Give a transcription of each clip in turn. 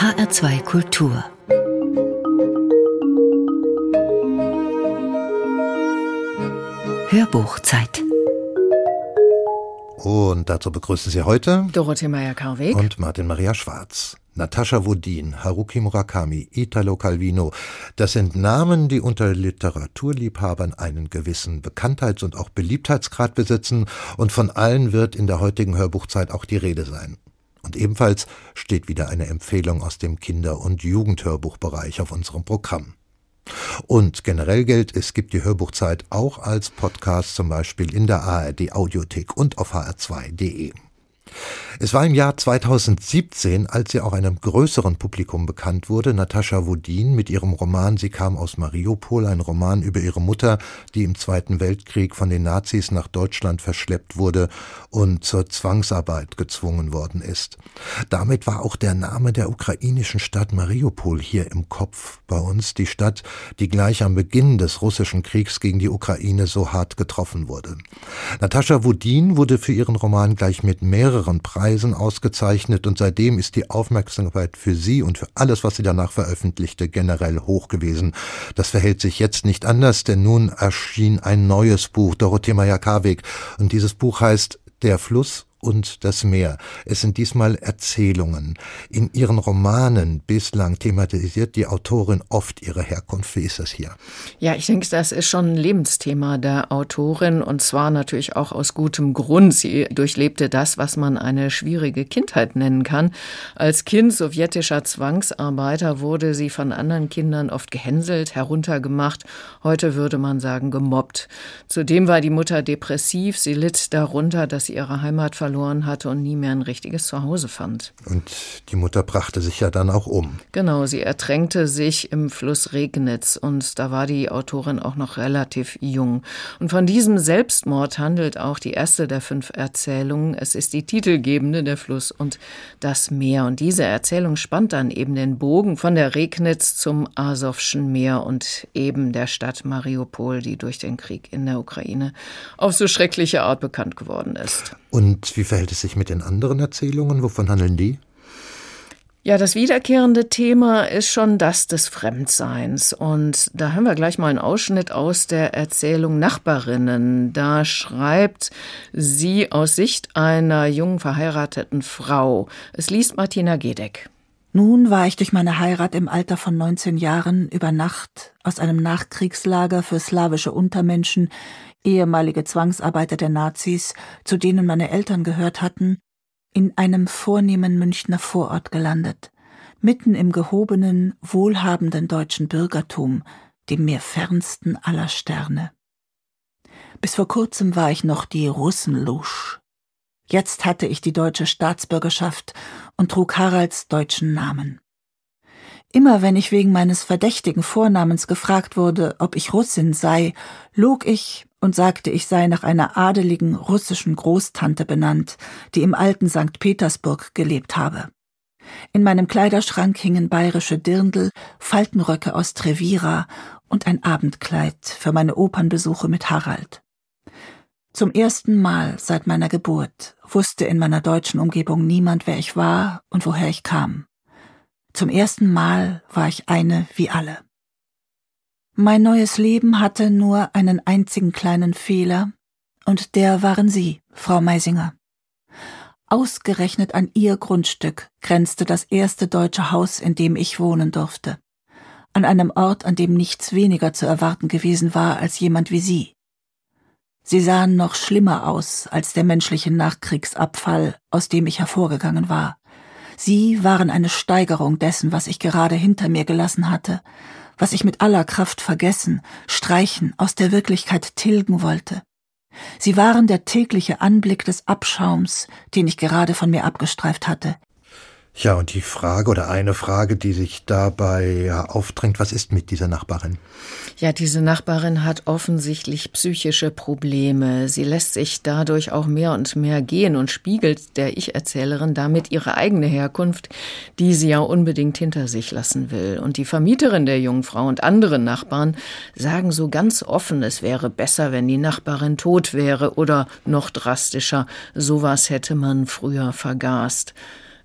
HR2 Kultur Hörbuchzeit und dazu begrüßen Sie heute Dorothee Meyer-Karweg und Martin Maria Schwarz. Natascha Wodin, Haruki Murakami, Italo Calvino, das sind Namen, die unter Literaturliebhabern einen gewissen Bekanntheits- und auch Beliebtheitsgrad besitzen und von allen wird in der heutigen Hörbuchzeit auch die Rede sein. Und ebenfalls steht wieder eine Empfehlung aus dem Kinder- und Jugendhörbuchbereich auf unserem Programm. Und generell gilt, es gibt die Hörbuchzeit auch als Podcast, zum Beispiel in der ARD Audiothek und auf hr2.de. Es war im Jahr 2017, als sie auch einem größeren Publikum bekannt wurde, Natascha Wodin mit ihrem Roman Sie kam aus Mariupol, ein Roman über ihre Mutter, die im Zweiten Weltkrieg von den Nazis nach Deutschland verschleppt wurde und zur Zwangsarbeit gezwungen worden ist. Damit war auch der Name der ukrainischen Stadt Mariupol hier im Kopf bei uns, die Stadt, die gleich am Beginn des russischen Kriegs gegen die Ukraine so hart getroffen wurde. Natascha Wodin wurde für ihren Roman gleich mit mehreren mehreren Preisen ausgezeichnet und seitdem ist die Aufmerksamkeit für sie und für alles, was sie danach veröffentlichte, generell hoch gewesen. Das verhält sich jetzt nicht anders, denn nun erschien ein neues Buch, Dorothee Meyer-Karweg, und dieses Buch heißt Der Fluss und das Meer. Es sind diesmal Erzählungen. In ihren Romanen bislang thematisiert die Autorin oft ihre Herkunft. Wie ist das hier? Ja, ich denke, das ist schon ein Lebensthema der Autorin und zwar natürlich auch aus gutem Grund. Sie durchlebte das, was man eine schwierige Kindheit nennen kann. Als Kind sowjetischer Zwangsarbeiter wurde sie von anderen Kindern oft gehänselt, heruntergemacht. Heute würde man sagen gemobbt. Zudem war die Mutter depressiv. Sie litt darunter, dass sie ihre Heimat verlor verloren hatte und nie mehr ein richtiges Zuhause fand. Und die Mutter brachte sich ja dann auch um. Genau, sie ertränkte sich im Fluss Regnitz und da war die Autorin auch noch relativ jung. Und von diesem Selbstmord handelt auch die erste der fünf Erzählungen. Es ist die titelgebende, der Fluss und das Meer. Und diese Erzählung spannt dann eben den Bogen von der Regnitz zum Asowschen Meer und eben der Stadt Mariupol, die durch den Krieg in der Ukraine auf so schreckliche Art bekannt geworden ist. Und wie verhält es sich mit den anderen Erzählungen? Wovon handeln die? Ja, das wiederkehrende Thema ist schon das des Fremdseins. Und da haben wir gleich mal einen Ausschnitt aus der Erzählung Nachbarinnen. Da schreibt sie aus Sicht einer jungen verheirateten Frau. Es liest Martina Gedeck. Nun war ich durch meine Heirat im Alter von 19 Jahren über Nacht aus einem Nachkriegslager für slawische Untermenschen ehemalige Zwangsarbeiter der Nazis, zu denen meine Eltern gehört hatten, in einem vornehmen Münchner Vorort gelandet, mitten im gehobenen, wohlhabenden deutschen Bürgertum, dem mir fernsten aller Sterne. Bis vor kurzem war ich noch die Russenlusch. Jetzt hatte ich die deutsche Staatsbürgerschaft und trug Haralds deutschen Namen. Immer wenn ich wegen meines verdächtigen Vornamens gefragt wurde, ob ich Russin sei, log ich und sagte, ich sei nach einer adeligen russischen Großtante benannt, die im alten St. Petersburg gelebt habe. In meinem Kleiderschrank hingen bayerische Dirndl, Faltenröcke aus Trevira und ein Abendkleid für meine Opernbesuche mit Harald. Zum ersten Mal seit meiner Geburt wusste in meiner deutschen Umgebung niemand, wer ich war und woher ich kam. Zum ersten Mal war ich eine wie alle. Mein neues Leben hatte nur einen einzigen kleinen Fehler, und der waren Sie, Frau Meisinger. Ausgerechnet an Ihr Grundstück grenzte das erste deutsche Haus, in dem ich wohnen durfte. An einem Ort, an dem nichts weniger zu erwarten gewesen war als jemand wie Sie. Sie sahen noch schlimmer aus als der menschliche Nachkriegsabfall, aus dem ich hervorgegangen war. Sie waren eine Steigerung dessen, was ich gerade hinter mir gelassen hatte, was ich mit aller Kraft vergessen, streichen, aus der Wirklichkeit tilgen wollte. Sie waren der tägliche Anblick des Abschaums, den ich gerade von mir abgestreift hatte, ja, und die Frage oder eine Frage, die sich dabei aufdrängt, was ist mit dieser Nachbarin? Ja, diese Nachbarin hat offensichtlich psychische Probleme. Sie lässt sich dadurch auch mehr und mehr gehen und spiegelt der Ich-Erzählerin damit ihre eigene Herkunft, die sie ja unbedingt hinter sich lassen will. Und die Vermieterin der jungen Frau und andere Nachbarn sagen so ganz offen, es wäre besser, wenn die Nachbarin tot wäre oder noch drastischer, sowas hätte man früher vergast.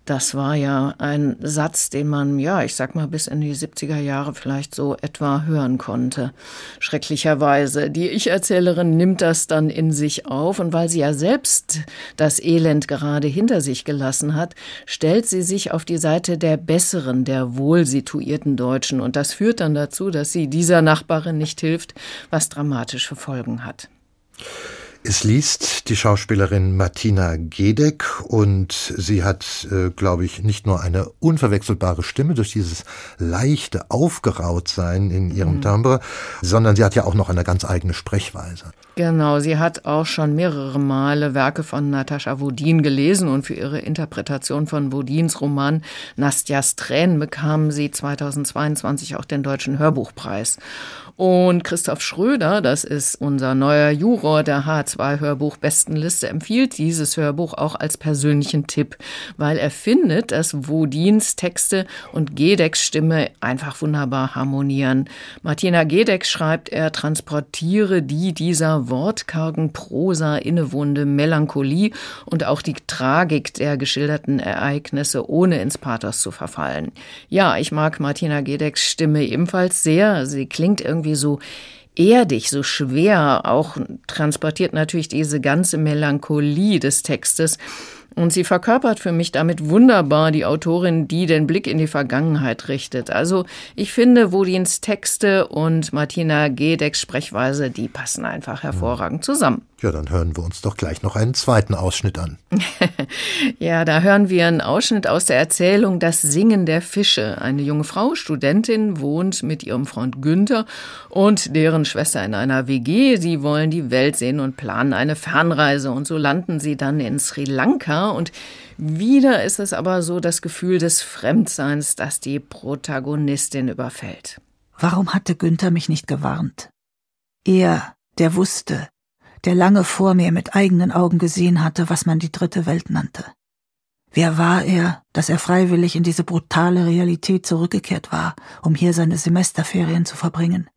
Das war ja ein Satz, den man, ja, ich sag mal, bis in die 70er Jahre vielleicht so etwa hören konnte. Schrecklicherweise. Die Ich-Erzählerin nimmt das dann in sich auf und weil sie ja selbst das Elend gerade hinter sich gelassen hat, stellt sie sich auf die Seite der besseren, der wohlsituierten Deutschen und das führt dann dazu, dass sie dieser Nachbarin nicht hilft, was dramatische Folgen hat. Es liest die Schauspielerin Martina Gedeck und sie hat, äh, glaube ich, nicht nur eine unverwechselbare Stimme durch dieses leichte Aufgerautsein in ihrem mhm. Timbre, sondern sie hat ja auch noch eine ganz eigene Sprechweise. Genau, sie hat auch schon mehrere Male Werke von Natascha Wodin gelesen und für ihre Interpretation von Wodins Roman Nastjas Tränen bekam sie 2022 auch den Deutschen Hörbuchpreis. Und Christoph Schröder, das ist unser neuer Juror der H2-Hörbuch-Bestenliste, empfiehlt dieses Hörbuch auch als persönlichen Tipp, weil er findet, dass Wodins Texte und Gedecks Stimme einfach wunderbar harmonieren. Martina Gedeck schreibt, er transportiere die dieser wortkargen Prosa innewohnende Melancholie und auch die Tragik der geschilderten Ereignisse, ohne ins Pathos zu verfallen. Ja, ich mag Martina Gedecks Stimme ebenfalls sehr. Sie klingt irgendwie irgendwie so erdig, so schwer, auch transportiert natürlich diese ganze Melancholie des Textes. Und sie verkörpert für mich damit wunderbar die Autorin, die den Blick in die Vergangenheit richtet. Also ich finde, Wodins Texte und Martina Gedecks Sprechweise, die passen einfach hervorragend zusammen. Ja, dann hören wir uns doch gleich noch einen zweiten Ausschnitt an. ja, da hören wir einen Ausschnitt aus der Erzählung Das Singen der Fische. Eine junge Frau, Studentin, wohnt mit ihrem Freund Günther und deren Schwester in einer WG. Sie wollen die Welt sehen und planen eine Fernreise. Und so landen sie dann in Sri Lanka. Und wieder ist es aber so das Gefühl des Fremdseins, das die Protagonistin überfällt. Warum hatte Günther mich nicht gewarnt? Er, der wusste, der lange vor mir mit eigenen Augen gesehen hatte, was man die dritte Welt nannte. Wer war er, dass er freiwillig in diese brutale Realität zurückgekehrt war, um hier seine Semesterferien zu verbringen?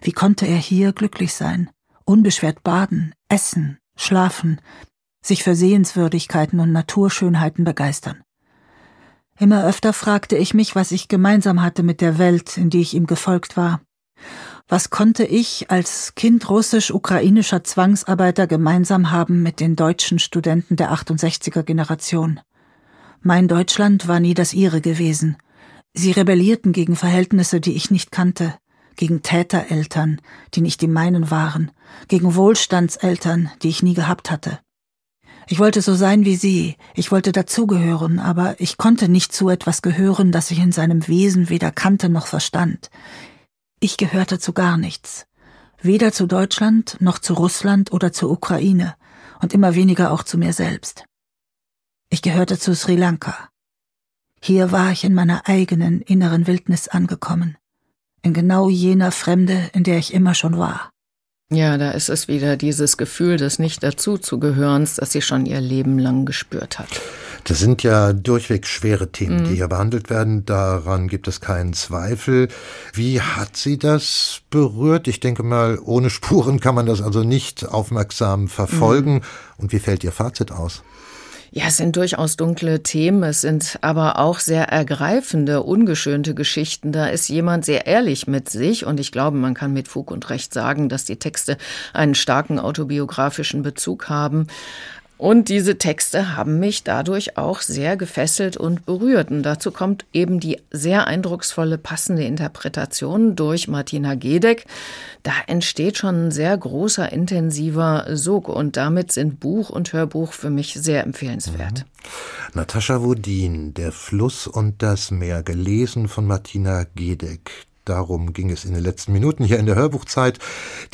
Wie konnte er hier glücklich sein, unbeschwert baden, essen, schlafen, sich für Sehenswürdigkeiten und Naturschönheiten begeistern? Immer öfter fragte ich mich, was ich gemeinsam hatte mit der Welt, in die ich ihm gefolgt war, was konnte ich als Kind russisch-ukrainischer Zwangsarbeiter gemeinsam haben mit den deutschen Studenten der 68er Generation? Mein Deutschland war nie das ihre gewesen. Sie rebellierten gegen Verhältnisse, die ich nicht kannte, gegen Tätereltern, die nicht die meinen waren, gegen Wohlstandseltern, die ich nie gehabt hatte. Ich wollte so sein wie sie, ich wollte dazugehören, aber ich konnte nicht zu etwas gehören, das ich in seinem Wesen weder kannte noch verstand. Ich gehörte zu gar nichts. Weder zu Deutschland noch zu Russland oder zur Ukraine und immer weniger auch zu mir selbst. Ich gehörte zu Sri Lanka. Hier war ich in meiner eigenen inneren Wildnis angekommen, in genau jener Fremde, in der ich immer schon war. Ja, da ist es wieder dieses Gefühl des Nicht-Dazuzugehörens, das sie schon ihr Leben lang gespürt hat. Das sind ja durchweg schwere Themen, mhm. die hier behandelt werden. Daran gibt es keinen Zweifel. Wie hat sie das berührt? Ich denke mal, ohne Spuren kann man das also nicht aufmerksam verfolgen. Mhm. Und wie fällt Ihr Fazit aus? Ja, es sind durchaus dunkle Themen, es sind aber auch sehr ergreifende, ungeschönte Geschichten. Da ist jemand sehr ehrlich mit sich und ich glaube, man kann mit Fug und Recht sagen, dass die Texte einen starken autobiografischen Bezug haben. Und diese Texte haben mich dadurch auch sehr gefesselt und berührt. Und dazu kommt eben die sehr eindrucksvolle passende Interpretation durch Martina Gedeck. Da entsteht schon ein sehr großer, intensiver Sog und damit sind Buch und Hörbuch für mich sehr empfehlenswert. Mhm. Natascha Wodin, Der Fluss und das Meer, gelesen von Martina Gedeck. Darum ging es in den letzten Minuten hier in der Hörbuchzeit.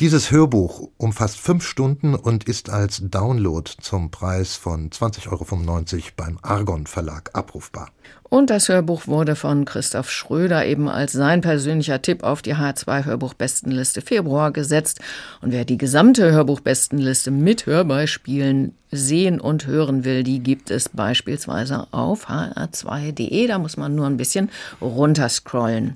Dieses Hörbuch umfasst fünf Stunden und ist als Download zum Preis von 20,95 Euro beim Argon Verlag abrufbar. Und das Hörbuch wurde von Christoph Schröder eben als sein persönlicher Tipp auf die H2 Hörbuchbestenliste Februar gesetzt. Und wer die gesamte Hörbuchbestenliste mit Hörbeispielen sehen und hören will, die gibt es beispielsweise auf hr2.de. Da muss man nur ein bisschen runterscrollen.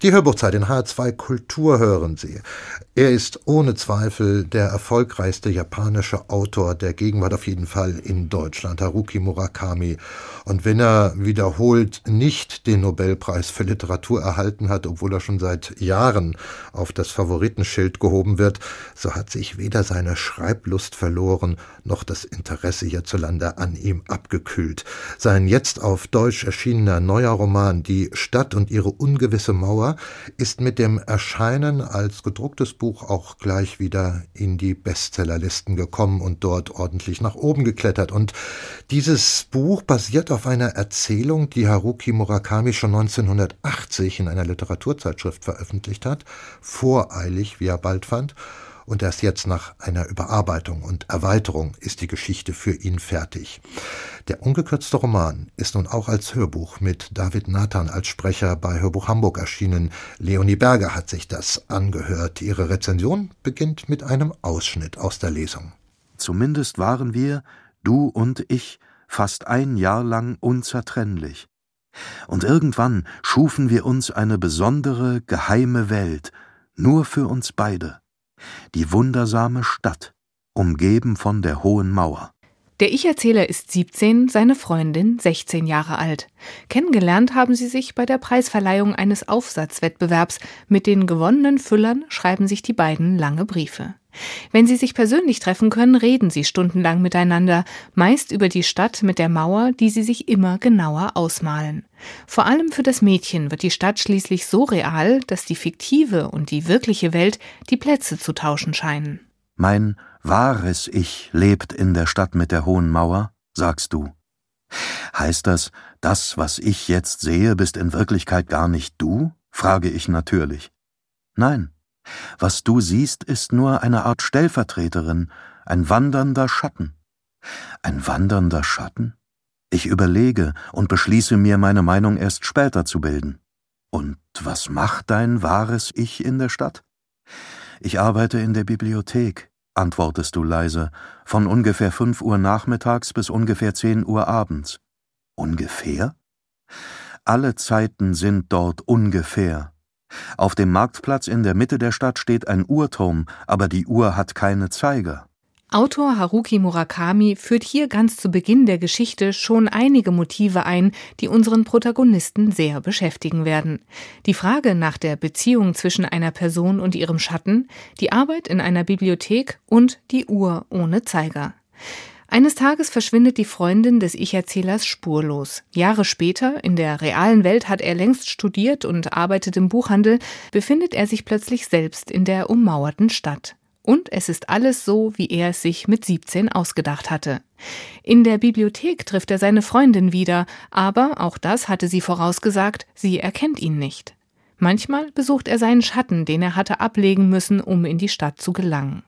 Die Hörbuchzeit in H2 Kultur hören Sie. Er ist ohne Zweifel der erfolgreichste japanische Autor der Gegenwart, auf jeden Fall in Deutschland, Haruki Murakami. Und wenn er wiederholt nicht den Nobelpreis für Literatur erhalten hat, obwohl er schon seit Jahren auf das Favoritenschild gehoben wird, so hat sich weder seine Schreiblust verloren, noch das Interesse hierzulande an ihm abgekühlt. Sein jetzt auf Deutsch erschienener neuer Roman Die Stadt und ihre ungewisse Mauer ist mit dem Erscheinen als gedrucktes Buch auch gleich wieder in die Bestsellerlisten gekommen und dort ordentlich nach oben geklettert. Und dieses Buch basiert auf einer Erzählung, die Haruki Murakami schon 1980 in einer Literaturzeitschrift veröffentlicht hat, voreilig, wie er bald fand, und erst jetzt nach einer Überarbeitung und Erweiterung ist die Geschichte für ihn fertig. Der ungekürzte Roman ist nun auch als Hörbuch mit David Nathan als Sprecher bei Hörbuch Hamburg erschienen. Leonie Berger hat sich das angehört. Ihre Rezension beginnt mit einem Ausschnitt aus der Lesung. Zumindest waren wir, du und ich, fast ein Jahr lang unzertrennlich. Und irgendwann schufen wir uns eine besondere, geheime Welt, nur für uns beide. Die wundersame Stadt, umgeben von der hohen Mauer. Der Ich-Erzähler ist 17, seine Freundin 16 Jahre alt. Kennengelernt haben sie sich bei der Preisverleihung eines Aufsatzwettbewerbs. Mit den gewonnenen Füllern schreiben sich die beiden lange Briefe. Wenn sie sich persönlich treffen können, reden sie stundenlang miteinander, meist über die Stadt mit der Mauer, die sie sich immer genauer ausmalen. Vor allem für das Mädchen wird die Stadt schließlich so real, dass die fiktive und die wirkliche Welt die Plätze zu tauschen scheinen. Mein wahres Ich lebt in der Stadt mit der hohen Mauer, sagst du. Heißt das, das, was ich jetzt sehe, bist in Wirklichkeit gar nicht du? frage ich natürlich. Nein, was du siehst, ist nur eine Art Stellvertreterin, ein wandernder Schatten. Ein wandernder Schatten? Ich überlege und beschließe mir, meine Meinung erst später zu bilden. Und was macht dein wahres Ich in der Stadt? Ich arbeite in der Bibliothek, antwortest du leise, von ungefähr fünf Uhr nachmittags bis ungefähr zehn Uhr abends. Ungefähr? Alle Zeiten sind dort ungefähr. Auf dem Marktplatz in der Mitte der Stadt steht ein Uhrturm, aber die Uhr hat keine Zeiger. Autor Haruki Murakami führt hier ganz zu Beginn der Geschichte schon einige Motive ein, die unseren Protagonisten sehr beschäftigen werden. Die Frage nach der Beziehung zwischen einer Person und ihrem Schatten, die Arbeit in einer Bibliothek und die Uhr ohne Zeiger. Eines Tages verschwindet die Freundin des Ich-Erzählers spurlos. Jahre später, in der realen Welt hat er längst studiert und arbeitet im Buchhandel, befindet er sich plötzlich selbst in der ummauerten Stadt. Und es ist alles so, wie er es sich mit 17 ausgedacht hatte. In der Bibliothek trifft er seine Freundin wieder, aber auch das hatte sie vorausgesagt, sie erkennt ihn nicht. Manchmal besucht er seinen Schatten, den er hatte ablegen müssen, um in die Stadt zu gelangen.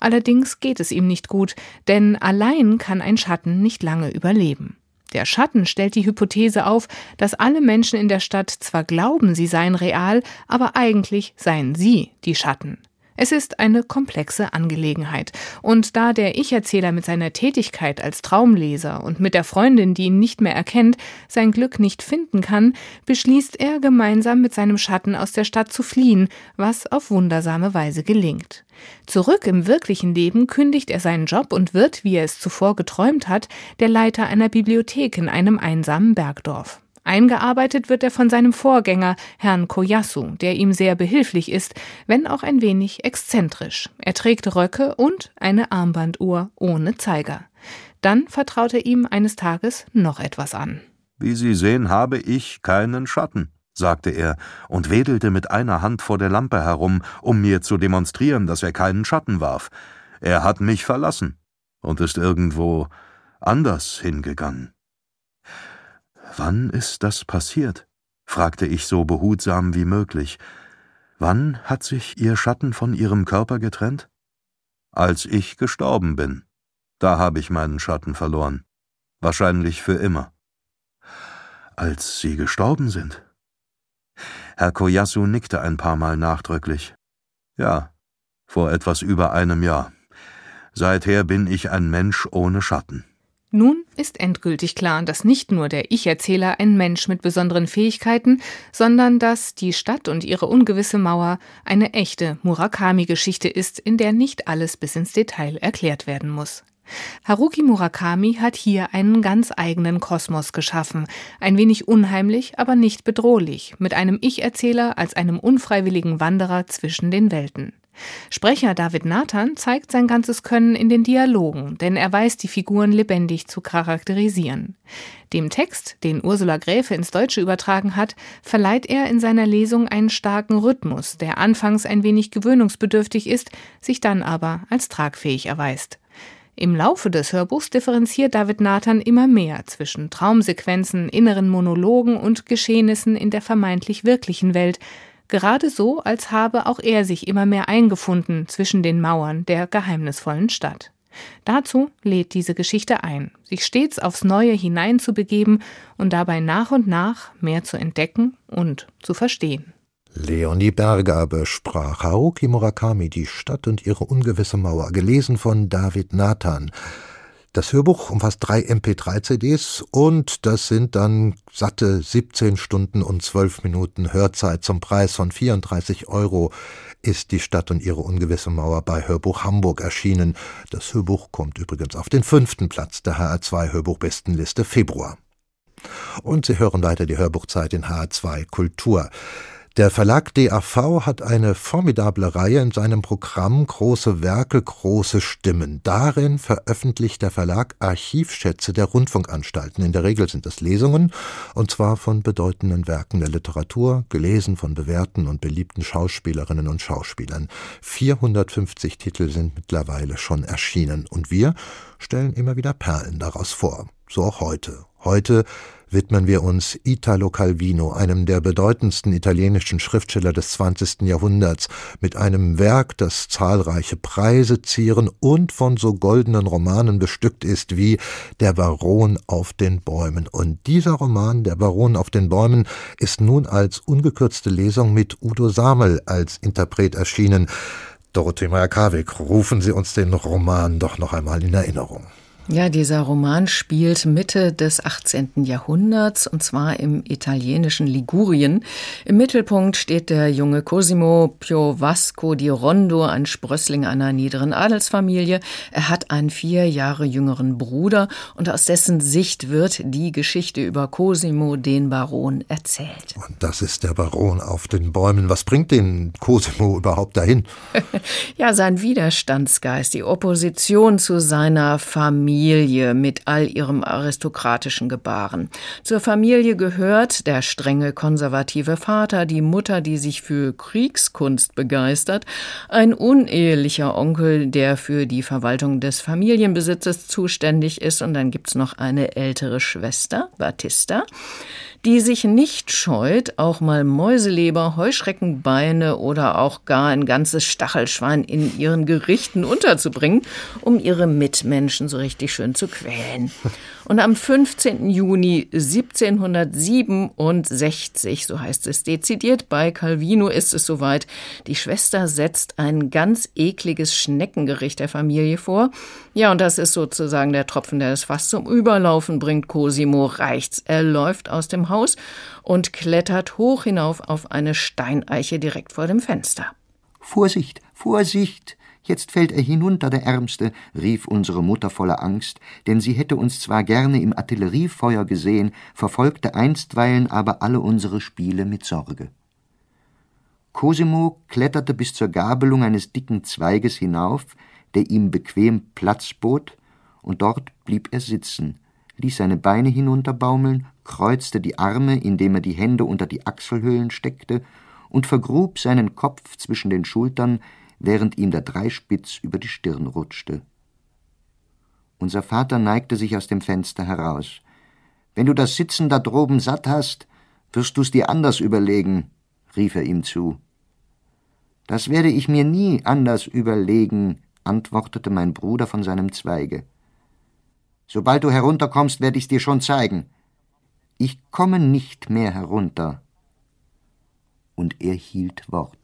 Allerdings geht es ihm nicht gut, denn allein kann ein Schatten nicht lange überleben. Der Schatten stellt die Hypothese auf, dass alle Menschen in der Stadt zwar glauben, sie seien real, aber eigentlich seien sie die Schatten. Es ist eine komplexe Angelegenheit. Und da der Ich-Erzähler mit seiner Tätigkeit als Traumleser und mit der Freundin, die ihn nicht mehr erkennt, sein Glück nicht finden kann, beschließt er, gemeinsam mit seinem Schatten aus der Stadt zu fliehen, was auf wundersame Weise gelingt. Zurück im wirklichen Leben kündigt er seinen Job und wird, wie er es zuvor geträumt hat, der Leiter einer Bibliothek in einem einsamen Bergdorf. Eingearbeitet wird er von seinem Vorgänger, Herrn Koyasu, der ihm sehr behilflich ist, wenn auch ein wenig exzentrisch. Er trägt Röcke und eine Armbanduhr ohne Zeiger. Dann vertraut er ihm eines Tages noch etwas an. Wie Sie sehen, habe ich keinen Schatten, sagte er und wedelte mit einer Hand vor der Lampe herum, um mir zu demonstrieren, dass er keinen Schatten warf. Er hat mich verlassen und ist irgendwo anders hingegangen. Wann ist das passiert? fragte ich so behutsam wie möglich. Wann hat sich Ihr Schatten von Ihrem Körper getrennt? Als ich gestorben bin. Da habe ich meinen Schatten verloren. Wahrscheinlich für immer. Als Sie gestorben sind? Herr Koyasu nickte ein paar Mal nachdrücklich. Ja, vor etwas über einem Jahr. Seither bin ich ein Mensch ohne Schatten. Nun ist endgültig klar, dass nicht nur der Ich-Erzähler ein Mensch mit besonderen Fähigkeiten, sondern dass die Stadt und ihre ungewisse Mauer eine echte Murakami-Geschichte ist, in der nicht alles bis ins Detail erklärt werden muss. Haruki Murakami hat hier einen ganz eigenen Kosmos geschaffen, ein wenig unheimlich, aber nicht bedrohlich, mit einem Ich-Erzähler als einem unfreiwilligen Wanderer zwischen den Welten. Sprecher David Nathan zeigt sein ganzes Können in den Dialogen, denn er weiß, die Figuren lebendig zu charakterisieren. Dem Text, den Ursula Gräfe ins Deutsche übertragen hat, verleiht er in seiner Lesung einen starken Rhythmus, der anfangs ein wenig gewöhnungsbedürftig ist, sich dann aber als tragfähig erweist. Im Laufe des Hörbuchs differenziert David Nathan immer mehr zwischen Traumsequenzen, inneren Monologen und Geschehnissen in der vermeintlich wirklichen Welt, gerade so, als habe auch er sich immer mehr eingefunden zwischen den Mauern der geheimnisvollen Stadt. Dazu lädt diese Geschichte ein, sich stets aufs Neue hineinzubegeben und dabei nach und nach mehr zu entdecken und zu verstehen. Leonie Berger besprach Haruki Murakami Die Stadt und ihre ungewisse Mauer, gelesen von David Nathan. Das Hörbuch umfasst drei MP3-CDs und das sind dann satte 17 Stunden und 12 Minuten Hörzeit zum Preis von 34 Euro ist die Stadt und ihre ungewisse Mauer bei Hörbuch Hamburg erschienen. Das Hörbuch kommt übrigens auf den fünften Platz der HR2 Hörbuchbestenliste Februar. Und Sie hören weiter die Hörbuchzeit in HR2 Kultur. Der Verlag DAV hat eine formidable Reihe in seinem Programm Große Werke, große Stimmen. Darin veröffentlicht der Verlag Archivschätze der Rundfunkanstalten. In der Regel sind es Lesungen, und zwar von bedeutenden Werken der Literatur, gelesen von bewährten und beliebten Schauspielerinnen und Schauspielern. 450 Titel sind mittlerweile schon erschienen, und wir stellen immer wieder Perlen daraus vor. So auch heute. Heute widmen wir uns Italo Calvino, einem der bedeutendsten italienischen Schriftsteller des 20. Jahrhunderts, mit einem Werk, das zahlreiche Preise zieren und von so goldenen Romanen bestückt ist wie Der Baron auf den Bäumen. Und dieser Roman, Der Baron auf den Bäumen, ist nun als ungekürzte Lesung mit Udo Samel als Interpret erschienen. Dorothee Meyer-Karwig, rufen Sie uns den Roman doch noch einmal in Erinnerung. Ja, dieser Roman spielt Mitte des 18. Jahrhunderts und zwar im italienischen Ligurien. Im Mittelpunkt steht der junge Cosimo Piovasco di Rondo, ein Sprössling einer niederen Adelsfamilie. Er hat einen vier Jahre jüngeren Bruder und aus dessen Sicht wird die Geschichte über Cosimo, den Baron, erzählt. Und das ist der Baron auf den Bäumen. Was bringt den Cosimo überhaupt dahin? ja, sein Widerstandsgeist, die Opposition zu seiner Familie. Familie mit all ihrem aristokratischen Gebaren. Zur Familie gehört der strenge konservative Vater, die Mutter, die sich für Kriegskunst begeistert, ein unehelicher Onkel, der für die Verwaltung des Familienbesitzes zuständig ist, und dann gibt's noch eine ältere Schwester, Batista, die sich nicht scheut, auch mal Mäuseleber, Heuschreckenbeine oder auch gar ein ganzes Stachelschwein in ihren Gerichten unterzubringen, um ihre Mitmenschen so richtig schön zu quälen. Und am 15. Juni 1767, so heißt es dezidiert, bei Calvino ist es soweit, die Schwester setzt ein ganz ekliges Schneckengericht der Familie vor. Ja, und das ist sozusagen der Tropfen, der es fast zum Überlaufen bringt. Cosimo reicht's. Er läuft aus dem Haus und klettert hoch hinauf auf eine Steineiche direkt vor dem Fenster. Vorsicht, Vorsicht! Jetzt fällt er hinunter, der Ärmste, rief unsere Mutter voller Angst, denn sie hätte uns zwar gerne im Artilleriefeuer gesehen, verfolgte einstweilen aber alle unsere Spiele mit Sorge. Cosimo kletterte bis zur Gabelung eines dicken Zweiges hinauf, der ihm bequem Platz bot, und dort blieb er sitzen, ließ seine Beine hinunterbaumeln, kreuzte die Arme, indem er die Hände unter die Achselhöhlen steckte, und vergrub seinen Kopf zwischen den Schultern, während ihm der Dreispitz über die Stirn rutschte. Unser Vater neigte sich aus dem Fenster heraus. Wenn du das Sitzen da droben satt hast, wirst du's dir anders überlegen, rief er ihm zu. Das werde ich mir nie anders überlegen, antwortete mein Bruder von seinem Zweige. Sobald du herunterkommst, werde ich's dir schon zeigen. Ich komme nicht mehr herunter. Und er hielt Wort.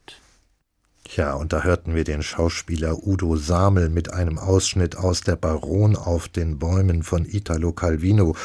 Ja, und da hörten wir den Schauspieler Udo Samel mit einem Ausschnitt aus Der Baron auf den Bäumen von Italo Calvino.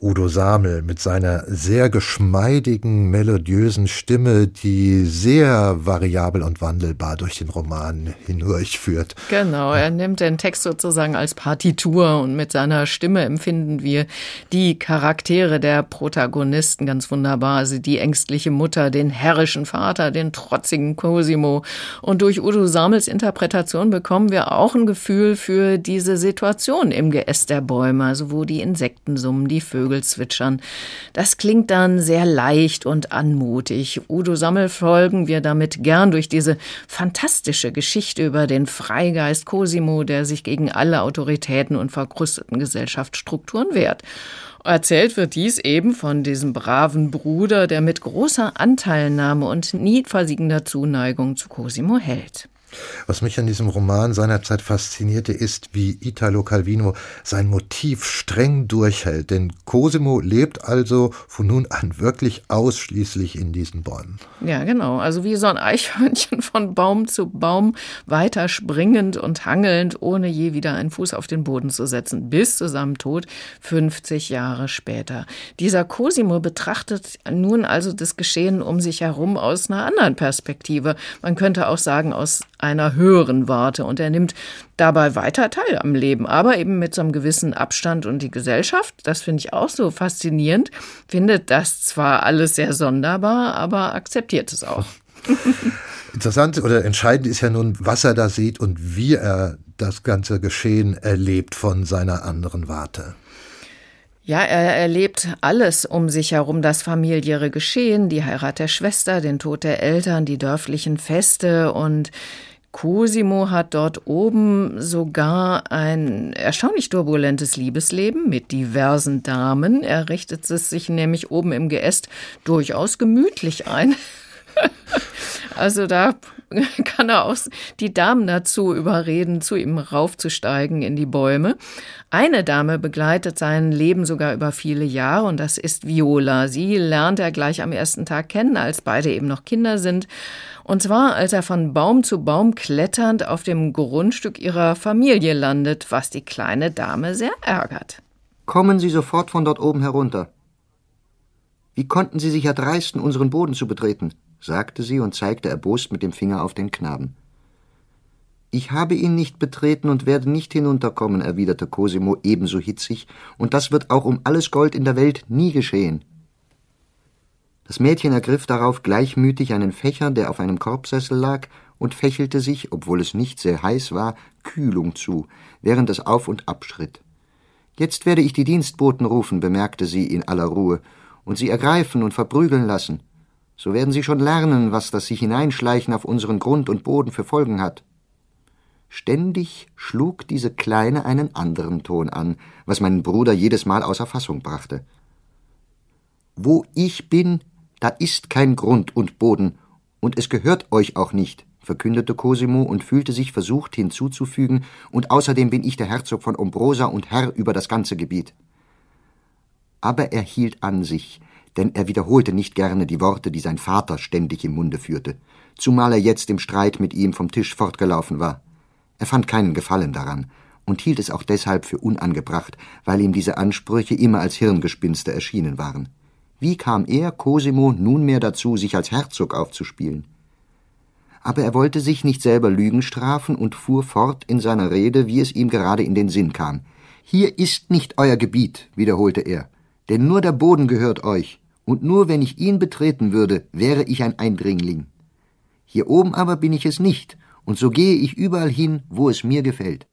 Udo Samel mit seiner sehr geschmeidigen, melodiösen Stimme, die sehr variabel und wandelbar durch den Roman hindurchführt. Genau, er nimmt den Text sozusagen als Partitur und mit seiner Stimme empfinden wir die Charaktere der Protagonisten ganz wunderbar. Also die ängstliche Mutter, den herrischen Vater, den trotzigen Cosimo. Und durch Udo Samels Interpretation bekommen wir auch ein Gefühl für diese Situation im Geäst der Bäume, also wo die Insekten summen, die Vögel Vögel zwitschern. Das klingt dann sehr leicht und anmutig. Udo Sammel folgen wir damit gern durch diese fantastische Geschichte über den Freigeist Cosimo, der sich gegen alle Autoritäten und verkrusteten Gesellschaftsstrukturen wehrt. Erzählt wird dies eben von diesem braven Bruder, der mit großer Anteilnahme und nie versiegender Zuneigung zu Cosimo hält. Was mich an diesem Roman seinerzeit faszinierte, ist, wie Italo Calvino sein Motiv streng durchhält. Denn Cosimo lebt also von nun an wirklich ausschließlich in diesen Bäumen. Ja, genau. Also wie so ein Eichhörnchen von Baum zu Baum weiter springend und hangelnd, ohne je wieder einen Fuß auf den Boden zu setzen, bis zu seinem Tod 50 Jahre später. Dieser Cosimo betrachtet nun also das Geschehen um sich herum aus einer anderen Perspektive. Man könnte auch sagen, aus einer höheren Warte und er nimmt dabei weiter teil am Leben, aber eben mit so einem gewissen Abstand und die Gesellschaft, das finde ich auch so faszinierend, findet das zwar alles sehr sonderbar, aber akzeptiert es auch. Interessant oder entscheidend ist ja nun, was er da sieht und wie er das ganze Geschehen erlebt von seiner anderen Warte. Ja, er erlebt alles um sich herum, das familiäre Geschehen, die Heirat der Schwester, den Tod der Eltern, die dörflichen Feste und Cosimo hat dort oben sogar ein erstaunlich turbulentes Liebesleben mit diversen Damen. Er richtet es sich nämlich oben im Geäst durchaus gemütlich ein. also da kann er auch die Damen dazu überreden, zu ihm raufzusteigen in die Bäume. Eine Dame begleitet sein Leben sogar über viele Jahre und das ist Viola. Sie lernt er gleich am ersten Tag kennen, als beide eben noch Kinder sind. Und zwar, als er von Baum zu Baum kletternd auf dem Grundstück ihrer Familie landet, was die kleine Dame sehr ärgert. Kommen Sie sofort von dort oben herunter. Wie konnten Sie sich erdreisten, unseren Boden zu betreten? Sagte sie und zeigte erbost mit dem Finger auf den Knaben. Ich habe ihn nicht betreten und werde nicht hinunterkommen, erwiderte Cosimo ebenso hitzig, und das wird auch um alles Gold in der Welt nie geschehen. Das Mädchen ergriff darauf gleichmütig einen Fächer, der auf einem Korbsessel lag, und fächelte sich, obwohl es nicht sehr heiß war, Kühlung zu, während es auf und abschritt. Jetzt werde ich die Dienstboten rufen, bemerkte sie in aller Ruhe, und sie ergreifen und verprügeln lassen. So werden sie schon lernen, was das sich hineinschleichen auf unseren Grund und Boden für Folgen hat. Ständig schlug diese Kleine einen anderen Ton an, was meinen Bruder jedes Mal außer Fassung brachte. Wo ich bin, da ist kein Grund und Boden, und es gehört euch auch nicht, verkündete Cosimo und fühlte sich versucht hinzuzufügen, und außerdem bin ich der Herzog von Ombrosa und Herr über das ganze Gebiet. Aber er hielt an sich, denn er wiederholte nicht gerne die Worte, die sein Vater ständig im Munde führte, zumal er jetzt im Streit mit ihm vom Tisch fortgelaufen war. Er fand keinen Gefallen daran und hielt es auch deshalb für unangebracht, weil ihm diese Ansprüche immer als Hirngespinste erschienen waren. Wie kam er, Cosimo, nunmehr dazu, sich als Herzog aufzuspielen? Aber er wollte sich nicht selber Lügen strafen und fuhr fort in seiner Rede, wie es ihm gerade in den Sinn kam. Hier ist nicht euer Gebiet, wiederholte er, denn nur der Boden gehört euch, und nur wenn ich ihn betreten würde, wäre ich ein Eindringling. Hier oben aber bin ich es nicht, und so gehe ich überall hin, wo es mir gefällt.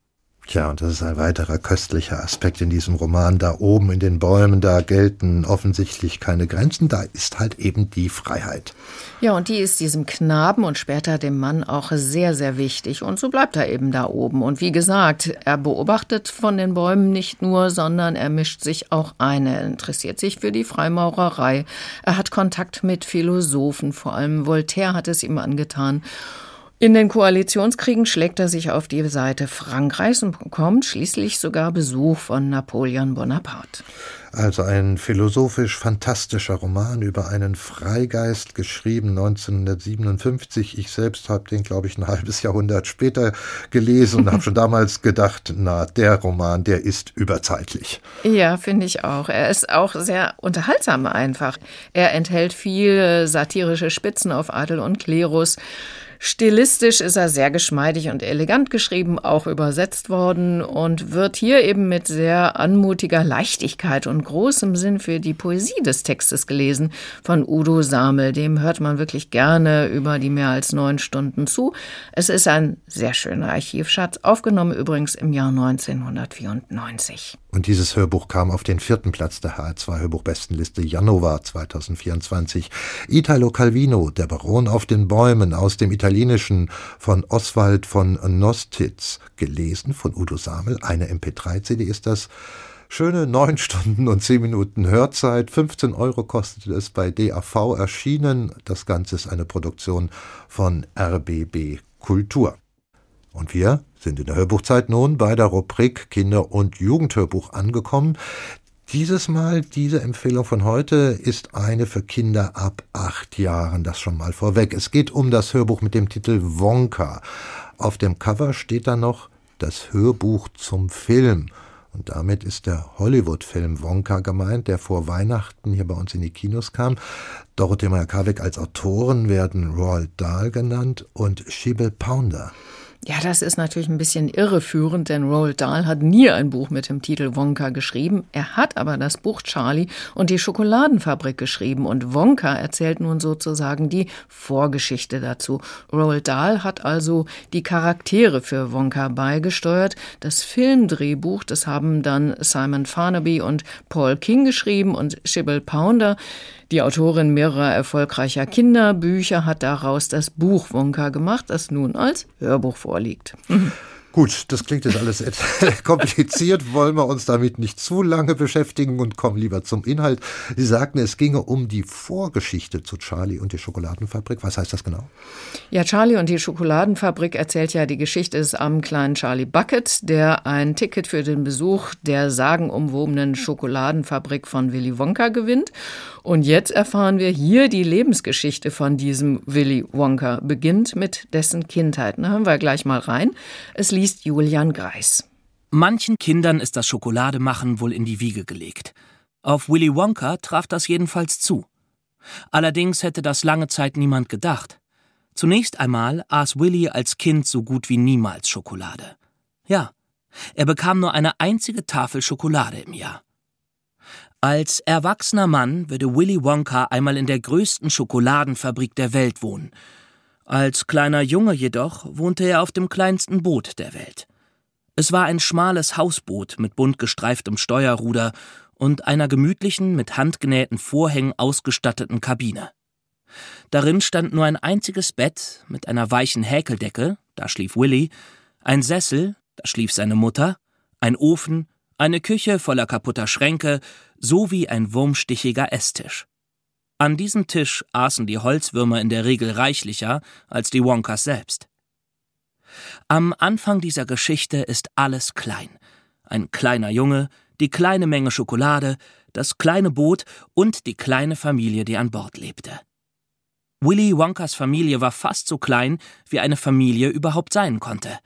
Tja, und das ist ein weiterer köstlicher Aspekt in diesem Roman. Da oben in den Bäumen, da gelten offensichtlich keine Grenzen, da ist halt eben die Freiheit. Ja, und die ist diesem Knaben und später dem Mann auch sehr, sehr wichtig. Und so bleibt er eben da oben. Und wie gesagt, er beobachtet von den Bäumen nicht nur, sondern er mischt sich auch ein. Er interessiert sich für die Freimaurerei. Er hat Kontakt mit Philosophen, vor allem Voltaire hat es ihm angetan. In den Koalitionskriegen schlägt er sich auf die Seite Frankreichs und bekommt schließlich sogar Besuch von Napoleon Bonaparte. Also ein philosophisch fantastischer Roman über einen Freigeist, geschrieben 1957. Ich selbst habe den, glaube ich, ein halbes Jahrhundert später gelesen und habe schon damals gedacht, na, der Roman, der ist überzeitlich. Ja, finde ich auch. Er ist auch sehr unterhaltsam einfach. Er enthält viel satirische Spitzen auf Adel und Klerus. Stilistisch ist er sehr geschmeidig und elegant geschrieben, auch übersetzt worden und wird hier eben mit sehr anmutiger Leichtigkeit und großem Sinn für die Poesie des Textes gelesen von Udo Samel. Dem hört man wirklich gerne über die mehr als neun Stunden zu. Es ist ein sehr schöner Archivschatz, aufgenommen übrigens im Jahr 1994. Und dieses Hörbuch kam auf den vierten Platz der HR2-Hörbuchbestenliste Januar 2024. Italo Calvino, der Baron auf den Bäumen aus dem Italienischen von Oswald von Nostitz, gelesen von Udo Samel. Eine MP3-CD ist das. Schöne neun Stunden und zehn Minuten Hörzeit. 15 Euro kostet es bei DAV erschienen. Das Ganze ist eine Produktion von RBB Kultur. Und wir sind in der Hörbuchzeit nun bei der Rubrik Kinder- und Jugendhörbuch angekommen. Dieses Mal, diese Empfehlung von heute ist eine für Kinder ab acht Jahren, das schon mal vorweg. Es geht um das Hörbuch mit dem Titel Wonka. Auf dem Cover steht da noch das Hörbuch zum Film. Und damit ist der Hollywood-Film Wonka gemeint, der vor Weihnachten hier bei uns in die Kinos kam. Dorothee Meyer-Karbeck als Autoren werden Roald Dahl genannt und Shibel Pounder. Ja, das ist natürlich ein bisschen irreführend, denn Roald Dahl hat nie ein Buch mit dem Titel Wonka geschrieben. Er hat aber das Buch Charlie und die Schokoladenfabrik geschrieben und Wonka erzählt nun sozusagen die Vorgeschichte dazu. Roald Dahl hat also die Charaktere für Wonka beigesteuert. Das Filmdrehbuch, das haben dann Simon Farnaby und Paul King geschrieben und Sybil Pounder. Die Autorin mehrerer erfolgreicher Kinderbücher hat daraus das Buch Wonka gemacht, das nun als Hörbuch vorliegt. Gut, das klingt jetzt alles kompliziert, wollen wir uns damit nicht zu lange beschäftigen und kommen lieber zum Inhalt. Sie sagten, es ginge um die Vorgeschichte zu Charlie und die Schokoladenfabrik. Was heißt das genau? Ja, Charlie und die Schokoladenfabrik erzählt ja die Geschichte des armen kleinen Charlie Bucket, der ein Ticket für den Besuch der sagenumwobenen Schokoladenfabrik von Willy Wonka gewinnt. Und jetzt erfahren wir hier die Lebensgeschichte von diesem Willy Wonka, beginnt mit dessen Kindheit. Da hören wir gleich mal rein. Es liest liest Julian Greis. Manchen Kindern ist das Schokolademachen wohl in die Wiege gelegt. Auf Willy Wonka traf das jedenfalls zu. Allerdings hätte das lange Zeit niemand gedacht. Zunächst einmal aß Willy als Kind so gut wie niemals Schokolade. Ja, er bekam nur eine einzige Tafel Schokolade im Jahr. Als erwachsener Mann würde Willy Wonka einmal in der größten Schokoladenfabrik der Welt wohnen als kleiner Junge jedoch wohnte er auf dem kleinsten Boot der Welt. Es war ein schmales Hausboot mit bunt gestreiftem Steuerruder und einer gemütlichen, mit handgenähten Vorhängen ausgestatteten Kabine. Darin stand nur ein einziges Bett mit einer weichen Häkeldecke, da schlief Willy, ein Sessel, da schlief seine Mutter, ein Ofen, eine Küche voller kaputter Schränke sowie ein wurmstichiger Esstisch. An diesem Tisch aßen die Holzwürmer in der Regel reichlicher als die Wonkas selbst. Am Anfang dieser Geschichte ist alles klein. Ein kleiner Junge, die kleine Menge Schokolade, das kleine Boot und die kleine Familie, die an Bord lebte. Willy Wonkas Familie war fast so klein, wie eine Familie überhaupt sein konnte.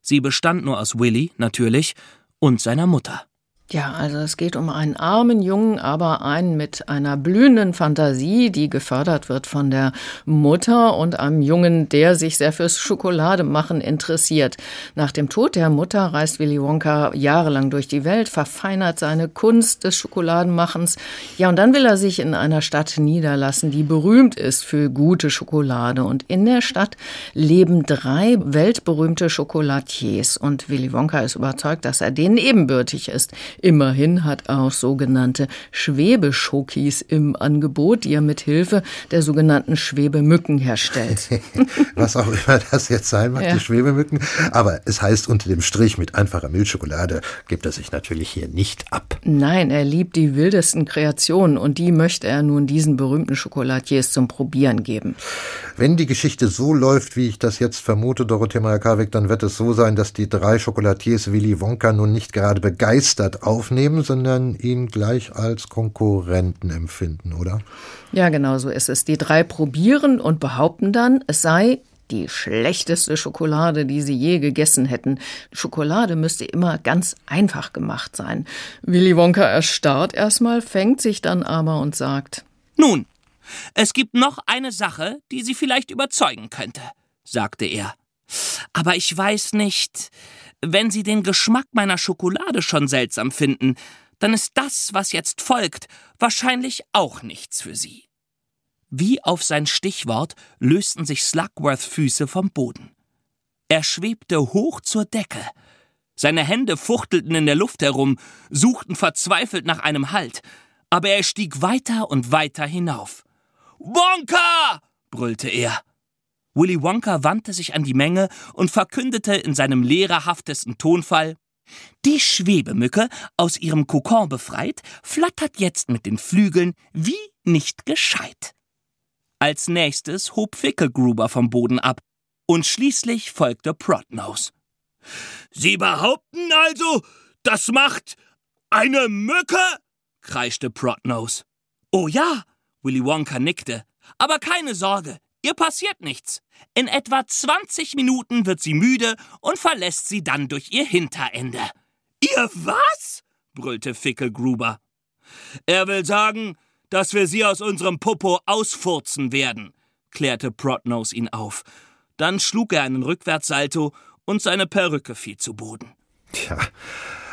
Sie bestand nur aus Willy, natürlich, und seiner Mutter. Ja, also es geht um einen armen Jungen, aber einen mit einer blühenden Fantasie, die gefördert wird von der Mutter und einem Jungen, der sich sehr fürs Schokolademachen interessiert. Nach dem Tod der Mutter reist Willy Wonka jahrelang durch die Welt, verfeinert seine Kunst des Schokoladenmachens. Ja, und dann will er sich in einer Stadt niederlassen, die berühmt ist für gute Schokolade. Und in der Stadt leben drei weltberühmte Schokolatiers. Und Willy Wonka ist überzeugt, dass er denen ebenbürtig ist. Immerhin hat er auch sogenannte Schwebeschokis im Angebot, die er mit Hilfe der sogenannten Schwebemücken herstellt. Was auch immer das jetzt sein mag, ja. die Schwebemücken. Aber es heißt unter dem Strich mit einfacher Milchschokolade gibt er sich natürlich hier nicht ab. Nein, er liebt die wildesten Kreationen und die möchte er nun diesen berühmten Schokoladiers zum Probieren geben. Wenn die Geschichte so läuft, wie ich das jetzt vermute, Dorothea Majakawik, dann wird es so sein, dass die drei Schokolatiers Willy Wonka nun nicht gerade begeistert aufnehmen, sondern ihn gleich als Konkurrenten empfinden, oder? Ja, genau so ist es. Die drei probieren und behaupten dann, es sei die schlechteste Schokolade, die sie je gegessen hätten. Schokolade müsste immer ganz einfach gemacht sein. Willy Wonka erstarrt erstmal, fängt sich dann aber und sagt: Nun, es gibt noch eine Sache, die Sie vielleicht überzeugen könnte, sagte er. Aber ich weiß nicht, wenn Sie den Geschmack meiner Schokolade schon seltsam finden, dann ist das, was jetzt folgt, wahrscheinlich auch nichts für Sie. Wie auf sein Stichwort lösten sich Slugworth Füße vom Boden. Er schwebte hoch zur Decke. Seine Hände fuchtelten in der Luft herum, suchten verzweifelt nach einem Halt, aber er stieg weiter und weiter hinauf. Wonka! brüllte er. Willy Wonka wandte sich an die Menge und verkündete in seinem lehrerhaftesten Tonfall Die Schwebemücke, aus ihrem Kokon befreit, flattert jetzt mit den Flügeln wie nicht gescheit. Als nächstes hob Fickelgruber vom Boden ab und schließlich folgte Protnose. Sie behaupten also, das macht eine Mücke? kreischte Protnose. Oh ja, Willy Wonka nickte. Aber keine Sorge, ihr passiert nichts. In etwa 20 Minuten wird sie müde und verlässt sie dann durch ihr Hinterende. Ihr was? brüllte Fickelgruber. Er will sagen, dass wir sie aus unserem Popo ausfurzen werden, klärte Protnose ihn auf. Dann schlug er einen Rückwärtssalto und seine Perücke fiel zu Boden. Tja,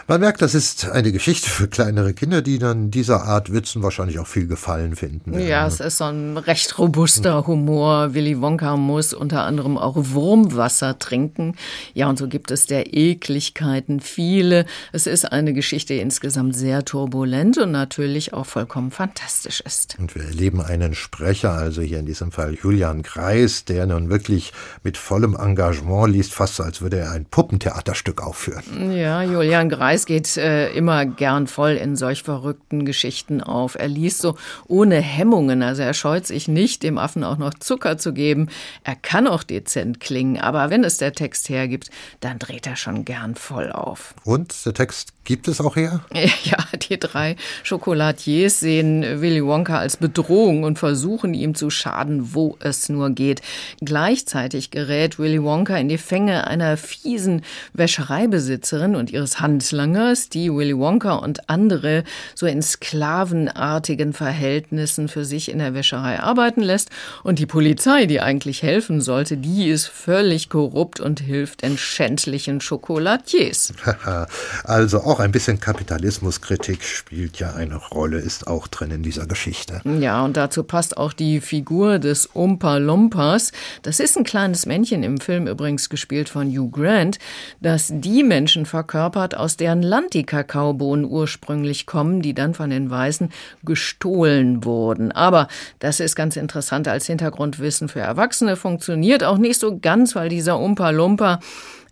man merkt, das ist eine Geschichte für kleinere Kinder, die dann dieser Art Witzen wahrscheinlich auch viel Gefallen finden. Ja, es ist so ein recht robuster Humor. Willy Wonka muss unter anderem auch Wurmwasser trinken. Ja, und so gibt es der Ekligkeiten viele. Es ist eine Geschichte, die insgesamt sehr turbulent und natürlich auch vollkommen fantastisch ist. Und wir erleben einen Sprecher, also hier in diesem Fall Julian Kreis, der nun wirklich mit vollem Engagement liest, fast als würde er ein Puppentheaterstück aufführen. Ja, Julian Kreis Preis geht äh, immer gern voll in solch verrückten Geschichten auf. Er liest so ohne Hemmungen, also er scheut sich nicht, dem Affen auch noch Zucker zu geben. Er kann auch dezent klingen, aber wenn es der Text hergibt, dann dreht er schon gern voll auf. Und der Text gibt es auch her? Ja, die drei Schokoladiers sehen Willy Wonka als Bedrohung und versuchen ihm zu schaden, wo es nur geht. Gleichzeitig gerät Willy Wonka in die Fänge einer fiesen Wäschereibesitzerin und ihres Handlangers Handlangers, die Willy Wonka und andere so in sklavenartigen Verhältnissen für sich in der Wäscherei arbeiten lässt. Und die Polizei, die eigentlich helfen sollte, die ist völlig korrupt und hilft den schändlichen Schokolatiers. also auch ein bisschen Kapitalismuskritik spielt ja eine Rolle, ist auch drin in dieser Geschichte. Ja, und dazu passt auch die Figur des Umpa Lumpas. Das ist ein kleines Männchen im Film übrigens gespielt von Hugh Grant, das die Menschen verkörpert, aus deren Land die Kakaobohnen ursprünglich kommen, die dann von den Weißen gestohlen wurden. Aber das ist ganz interessant als Hintergrundwissen für Erwachsene, funktioniert auch nicht so ganz, weil dieser Umpa Lumpa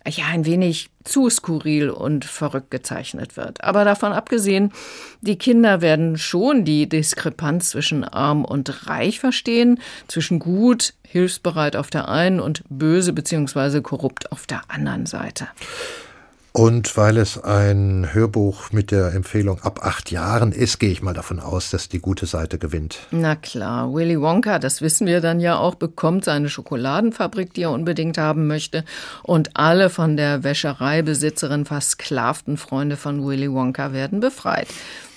ja ein wenig zu skurril und verrückt gezeichnet wird. Aber davon abgesehen, die Kinder werden schon die Diskrepanz zwischen arm und reich verstehen, zwischen gut, hilfsbereit auf der einen und böse bzw. korrupt auf der anderen Seite. Und weil es ein Hörbuch mit der Empfehlung ab acht Jahren ist, gehe ich mal davon aus, dass die gute Seite gewinnt. Na klar, Willy Wonka, das wissen wir dann ja auch, bekommt seine Schokoladenfabrik, die er unbedingt haben möchte. Und alle von der Wäschereibesitzerin versklavten Freunde von Willy Wonka werden befreit.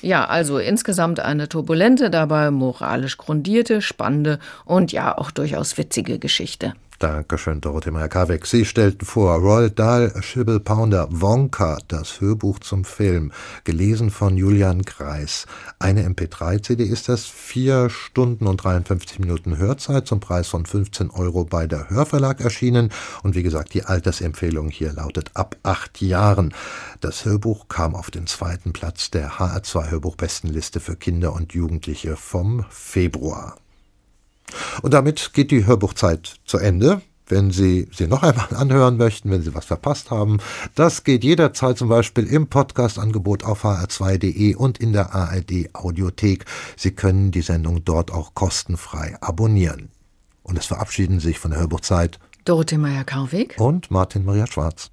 Ja, also insgesamt eine turbulente, dabei moralisch grundierte, spannende und ja auch durchaus witzige Geschichte. Dankeschön, Dorothee Meyer-Karbeck. Sie stellten vor Roald Dahl, Schibble Pounder, Wonka, das Hörbuch zum Film, gelesen von Julian Kreis. Eine MP3-CD ist das, vier Stunden und 53 Minuten Hörzeit zum Preis von 15 Euro bei der Hörverlag erschienen. Und wie gesagt, die Altersempfehlung hier lautet ab acht Jahren. Das Hörbuch kam auf den zweiten Platz der HR2 Hörbuchbestenliste für Kinder und Jugendliche vom Februar. Und damit geht die Hörbuchzeit zu Ende. Wenn Sie sie noch einmal anhören möchten, wenn Sie was verpasst haben, das geht jederzeit zum Beispiel im Podcast-Angebot auf hr2.de und in der ARD Audiothek. Sie können die Sendung dort auch kostenfrei abonnieren. Und es verabschieden sich von der Hörbuchzeit Dorothee Meyer-Karweg und Martin Maria Schwarz.